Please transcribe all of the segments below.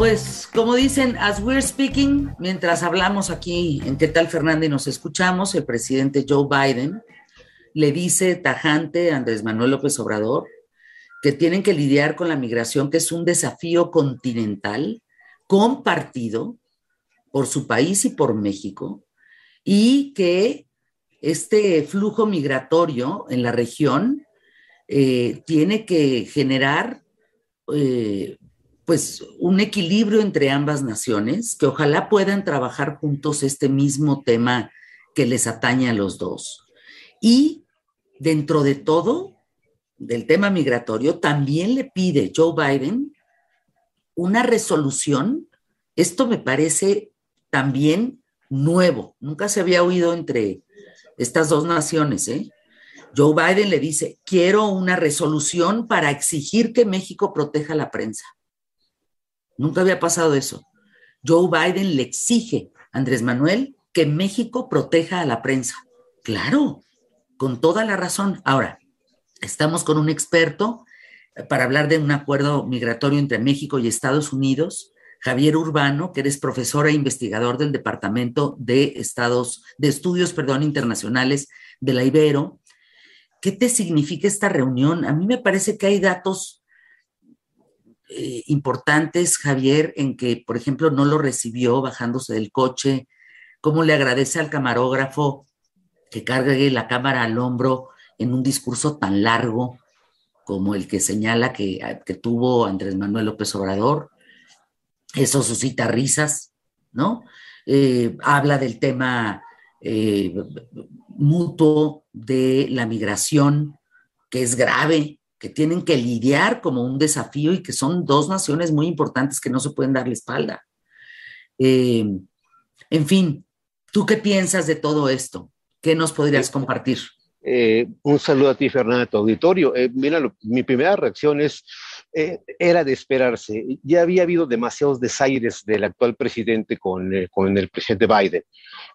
Pues como dicen, as we're speaking, mientras hablamos aquí en qué tal Fernanda y nos escuchamos, el presidente Joe Biden le dice tajante a Andrés Manuel López Obrador que tienen que lidiar con la migración, que es un desafío continental compartido por su país y por México, y que este flujo migratorio en la región eh, tiene que generar eh, pues un equilibrio entre ambas naciones, que ojalá puedan trabajar juntos este mismo tema que les atañe a los dos. Y dentro de todo, del tema migratorio, también le pide Joe Biden una resolución. Esto me parece también nuevo, nunca se había oído entre estas dos naciones. ¿eh? Joe Biden le dice, quiero una resolución para exigir que México proteja la prensa. Nunca había pasado eso. Joe Biden le exige a Andrés Manuel que México proteja a la prensa. Claro, con toda la razón. Ahora, estamos con un experto para hablar de un acuerdo migratorio entre México y Estados Unidos, Javier Urbano, que eres profesor e investigador del Departamento de Estados de Estudios, perdón, internacionales de la Ibero. ¿Qué te significa esta reunión? A mí me parece que hay datos eh, importantes, Javier, en que, por ejemplo, no lo recibió bajándose del coche, cómo le agradece al camarógrafo que cargue la cámara al hombro en un discurso tan largo como el que señala que, que tuvo Andrés Manuel López Obrador. Eso suscita risas, ¿no? Eh, habla del tema eh, mutuo de la migración, que es grave, que tienen que lidiar como un desafío y que son dos naciones muy importantes que no se pueden dar la espalda. Eh, en fin, ¿tú qué piensas de todo esto? ¿Qué nos podrías eh, compartir? Eh, un saludo a ti, Fernanda, a tu auditorio. mira, mi primera reacción es, era de esperarse. Ya había habido demasiados desaires del actual presidente con, con el presidente Biden.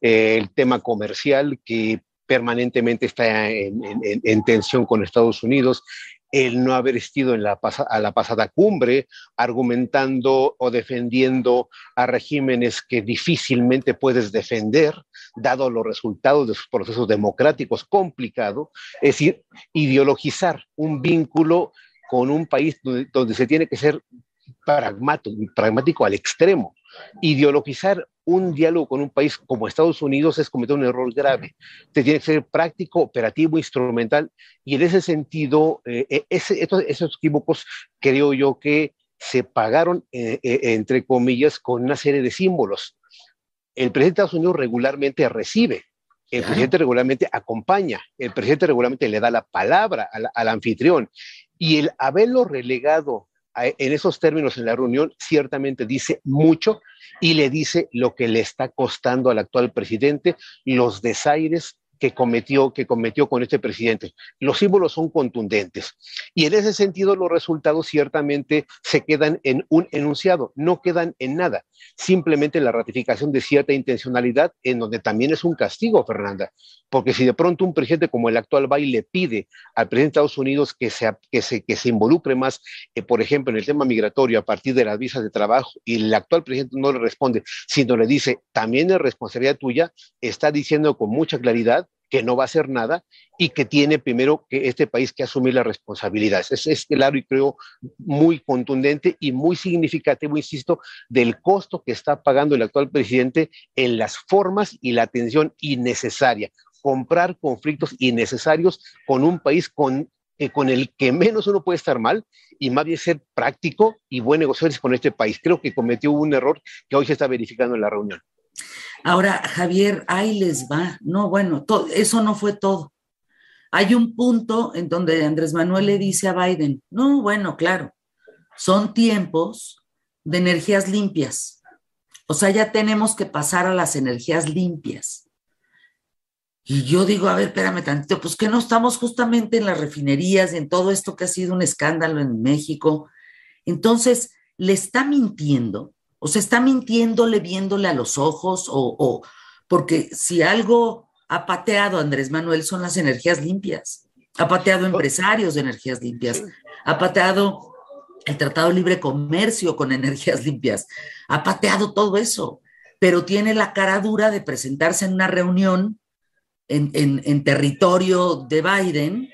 el tema comercial que permanentemente está en, en, tensión con Estados Unidos, el no haber estado en la a la pasada cumbre argumentando o defendiendo a regímenes que difícilmente puedes defender, dado los resultados de sus procesos democráticos complicados, es decir, ideologizar un vínculo con un país donde, se tiene que ser pragmático, pragmático al extremo. Ideologizar un diálogo con un país como Estados Unidos es cometer un error grave. Te tiene que ser práctico, operativo, instrumental, y en ese sentido, eh, e, esos equívocos creo yo que se pagaron, eh, eh, entre comillas, con una serie de símbolos. El presidente de Estados Unidos regularmente recibe, el presidente regularmente acompaña, el presidente regularmente le da la palabra al, al anfitrión, y el haberlo relegado en esos términos en la reunión ciertamente dice mucho y le dice lo que le está costando al actual presidente, los desaires que cometió, que cometió con este presidente. Los símbolos son contundentes. Y en ese sentido los resultados ciertamente se quedan en un enunciado, no quedan en nada, simplemente la ratificación de cierta intencionalidad en donde también es un castigo, Fernanda, porque si de pronto un presidente como el actual Biden le pide al presidente de Estados Unidos que se, que se, que se involucre más, eh, por ejemplo, en el tema migratorio a partir de las visas de trabajo y el actual presidente no le responde, sino le dice, también es responsabilidad tuya, está diciendo con mucha claridad que no va a hacer nada y que tiene primero que este país que asumir las responsabilidades. Es, es claro y creo muy contundente y muy significativo, insisto, del costo que está pagando el actual presidente en las formas y la atención innecesaria. Comprar conflictos innecesarios con un país con, eh, con el que menos uno puede estar mal y más bien ser práctico y buen negociador con este país. Creo que cometió un error que hoy se está verificando en la reunión. Ahora, Javier, ahí les va. No, bueno, eso no fue todo. Hay un punto en donde Andrés Manuel le dice a Biden, no, bueno, claro, son tiempos de energías limpias. O sea, ya tenemos que pasar a las energías limpias. Y yo digo, a ver, espérame tantito, pues que no estamos justamente en las refinerías, en todo esto que ha sido un escándalo en México. Entonces, le está mintiendo o se está mintiéndole, viéndole a los ojos, o, porque si algo ha pateado Andrés Manuel son las energías limpias, ha pateado empresarios de energías limpias, ha pateado el Tratado de Libre Comercio con energías limpias, ha pateado todo eso, pero tiene la cara dura de presentarse en una reunión en, en territorio de Biden,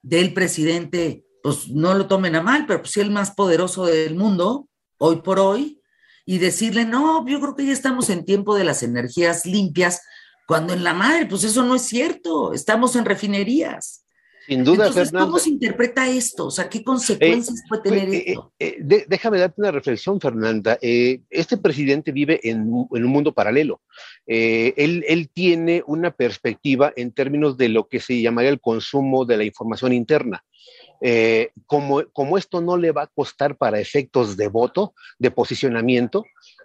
del presidente, pues no lo tomen a mal, pero pues sí el más poderoso del mundo, hoy por hoy, y decirle, no, yo creo que ya estamos en tiempo de las energías limpias, cuando en la madre, pues eso no es cierto, estamos en refinerías. Sin duda, Entonces, ¿cómo se interpreta esto? O sea, ¿qué consecuencias eh, puede tener eh, esto? Eh, déjame darte una reflexión, Fernanda. este presidente vive en, un mundo paralelo. Él, él, tiene una perspectiva en términos de lo que se llamaría el consumo de la información interna. Como, como esto no le va a costar para efectos de voto, de posicionamiento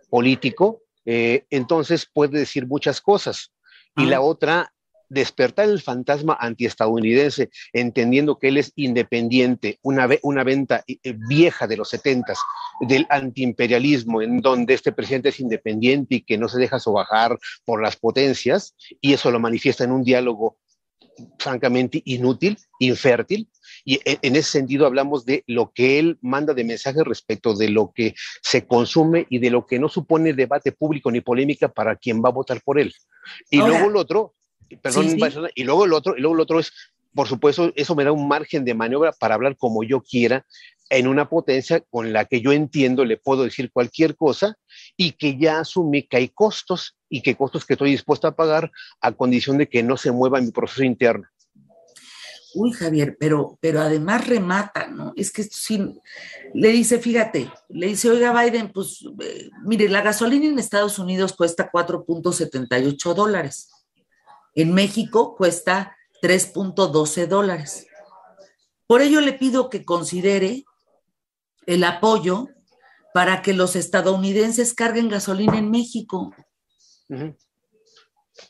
político, entonces puede decir muchas cosas. Y la otra despertar el fantasma antiestadounidense, entendiendo que él es independiente, una, una venta eh, eh, vieja de los setentas del antiimperialismo, en donde este presidente es independiente y que no se deja sobajar por las potencias, y eso lo manifiesta en un diálogo francamente inútil, infértil, y en ese sentido hablamos de lo que él manda de mensaje respecto de lo que se consume y de lo que no supone debate público ni polémica para quien va a votar por él. Y luego el otro, perdón, y luego el otro, y luego el otro es, por supuesto, eso me da un margen de maniobra para hablar como yo quiera en una potencia con la que yo entiendo le puedo decir cualquier cosa y que ya asumí que hay costos y que costos que estoy dispuesto a pagar a condición de que no se mueva mi proceso interno. Uy, Javier, pero, pero además remata, ¿no? Es que sí, le dice, fíjate, le dice, oiga, Biden, pues, eh, mire, la gasolina en Estados Unidos cuesta 4.78 dólares. En México cuesta 3.12 dólares. Por ello le pido que considere el apoyo para que los estadounidenses carguen gasolina en México. No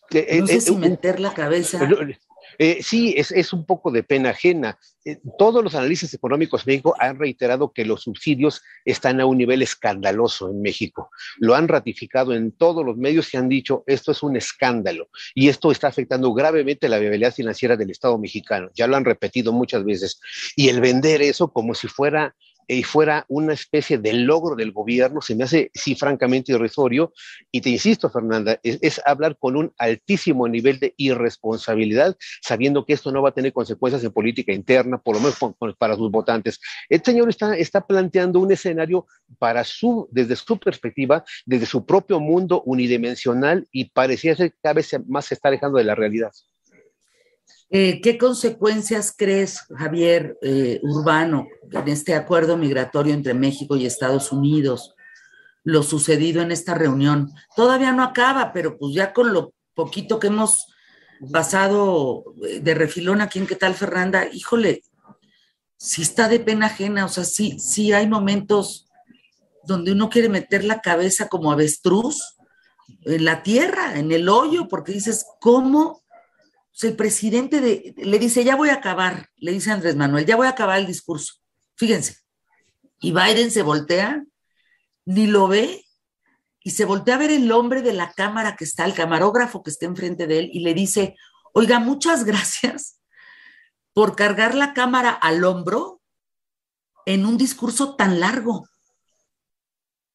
sé eh, eh, si meter la cabeza. Eh, sí, es, un poco de pena ajena. Eh, todos los analistas económicos en México han reiterado que los subsidios están a un nivel escandaloso en México. Lo han ratificado en todos los medios y han dicho esto es un escándalo y esto está afectando gravemente la viabilidad financiera del Estado mexicano. Ya lo han repetido muchas veces. Y el vender eso como si fuera y fuera una especie de logro del gobierno, se me hace, sí, francamente irrisorio. Y te insisto, Fernanda, es, hablar con un altísimo nivel de irresponsabilidad, sabiendo que esto no va a tener consecuencias en política interna, por lo menos para sus votantes. El señor está, está planteando un escenario para su, desde su perspectiva, desde su propio mundo unidimensional y parecía ser que cada vez más se está alejando de la realidad. Eh, ¿Qué consecuencias crees, Javier eh, Urbano, en este acuerdo migratorio entre México y Estados Unidos? Lo sucedido en esta reunión. Todavía no acaba, pero pues ya con lo poquito que hemos pasado eh, de refilón aquí en qué tal, Fernanda, híjole, sí está de pena ajena, o sea, sí, sí hay momentos donde uno quiere meter la cabeza como avestruz en la tierra, en el hoyo, porque dices, ¿cómo el presidente de, le dice, ya voy a acabar, le dice Andrés Manuel, ya voy a acabar el discurso. Fíjense. Y Biden se voltea, ni lo ve, y se voltea a ver el hombre de la cámara que está, el camarógrafo que está enfrente de él, y le dice, oiga, muchas gracias por cargar la cámara al hombro en un discurso tan largo.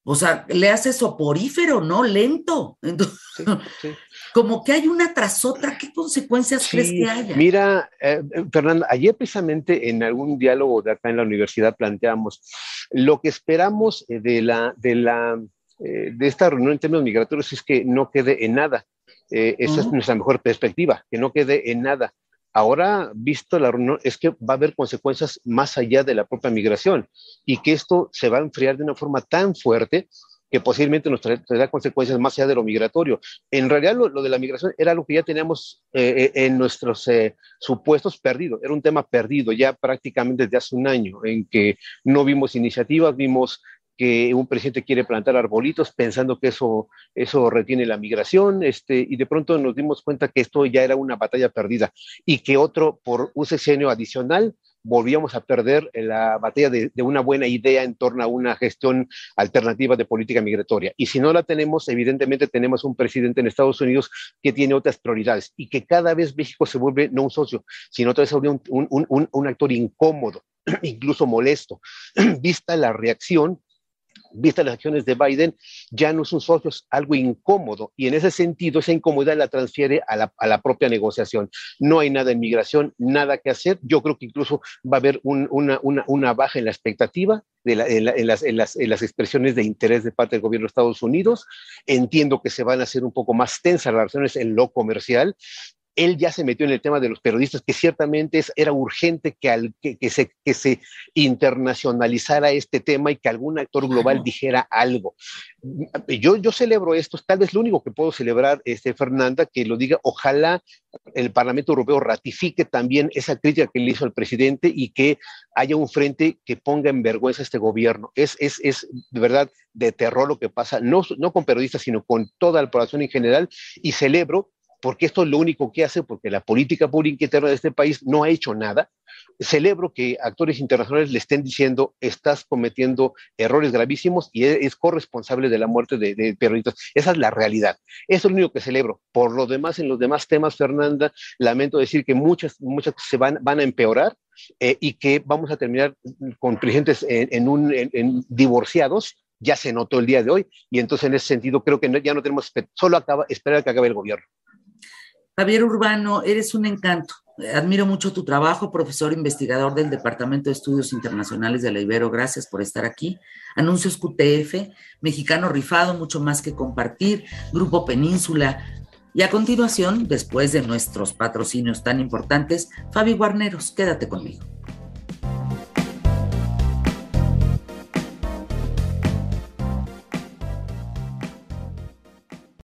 O sea, le hace soporífero, ¿no? Lento. Entonces, como que hay una tras otra, ¿qué consecuencias crees que haya? Mira, eh, Fernanda, ayer precisamente en algún diálogo de acá en la universidad planteamos lo que esperamos eh, de, la, de, la, eh, de esta reunión en términos migratorios es que no quede en nada. esa es nuestra mejor perspectiva, que no quede en nada. Ahora, visto la reunión, es que va a haber consecuencias más allá de la propia migración y que esto se va a enfriar de una forma tan fuerte que posiblemente nos traerá consecuencias más allá de lo migratorio. En realidad, lo, de la migración era lo que ya teníamos eh, eh, en nuestros eh, supuestos perdidos, era un tema perdido ya prácticamente desde hace un año, en que no vimos iniciativas, vimos que un presidente quiere plantar arbolitos pensando que eso, eso retiene la migración, este, y de pronto nos dimos cuenta que esto ya era una batalla perdida y que otro, por un sexenio adicional, volvíamos a perder la batalla de, una buena idea en torno a una gestión alternativa de política migratoria. Y si no la tenemos, evidentemente tenemos un presidente en Estados Unidos que tiene otras prioridades y que cada vez México se vuelve no un socio, sino otra vez un, un, un, un actor incómodo incluso molesto, vista la reacción vista las acciones de Biden, ya no es un socio, es algo incómodo. Y en ese sentido, esa incomodidad la transfiere a la, propia negociación. No hay nada en migración, nada que hacer. Yo creo que incluso va a haber una, baja en la expectativa en, las, en, las, expresiones de interés de parte del gobierno de Estados Unidos. Entiendo que se van a hacer un poco más tensas las relaciones en lo comercial él ya se metió en el tema de los periodistas, que ciertamente era urgente que, que, se, que se internacionalizara este tema y que algún actor global dijera algo. Yo, yo celebro esto, tal vez lo único que puedo celebrar, este, Fernanda, que lo diga, ojalá el Parlamento Europeo ratifique también esa crítica que le hizo al presidente y que haya un frente que ponga en vergüenza a este gobierno. Es, es, es de verdad de terror lo que pasa, no, no con periodistas, sino con toda la población en general, y celebro porque esto es lo único que hace, porque la política pública interna de este país no ha hecho nada. Celebro que actores internacionales le estén diciendo, estás cometiendo errores gravísimos y es corresponsable de la muerte de, periodistas. Esa es la realidad. Eso es lo único que celebro. Por lo demás, en los demás temas, Fernanda, lamento decir que muchas, muchas se van, van a empeorar eh, y que vamos a terminar con presidentes en, un, divorciados ya se notó el día de hoy y entonces en ese sentido creo que ya no tenemos solo acaba, esperar que acabe el gobierno. Javier Urbano, eres un encanto. Admiro mucho tu trabajo, profesor investigador del Departamento de Estudios Internacionales de la Ibero. Gracias por estar aquí. Anuncios QTF, Mexicano Rifado, mucho más que compartir, Grupo Península. Y a continuación, después de nuestros patrocinios tan importantes, Fabi Guarneros, quédate conmigo.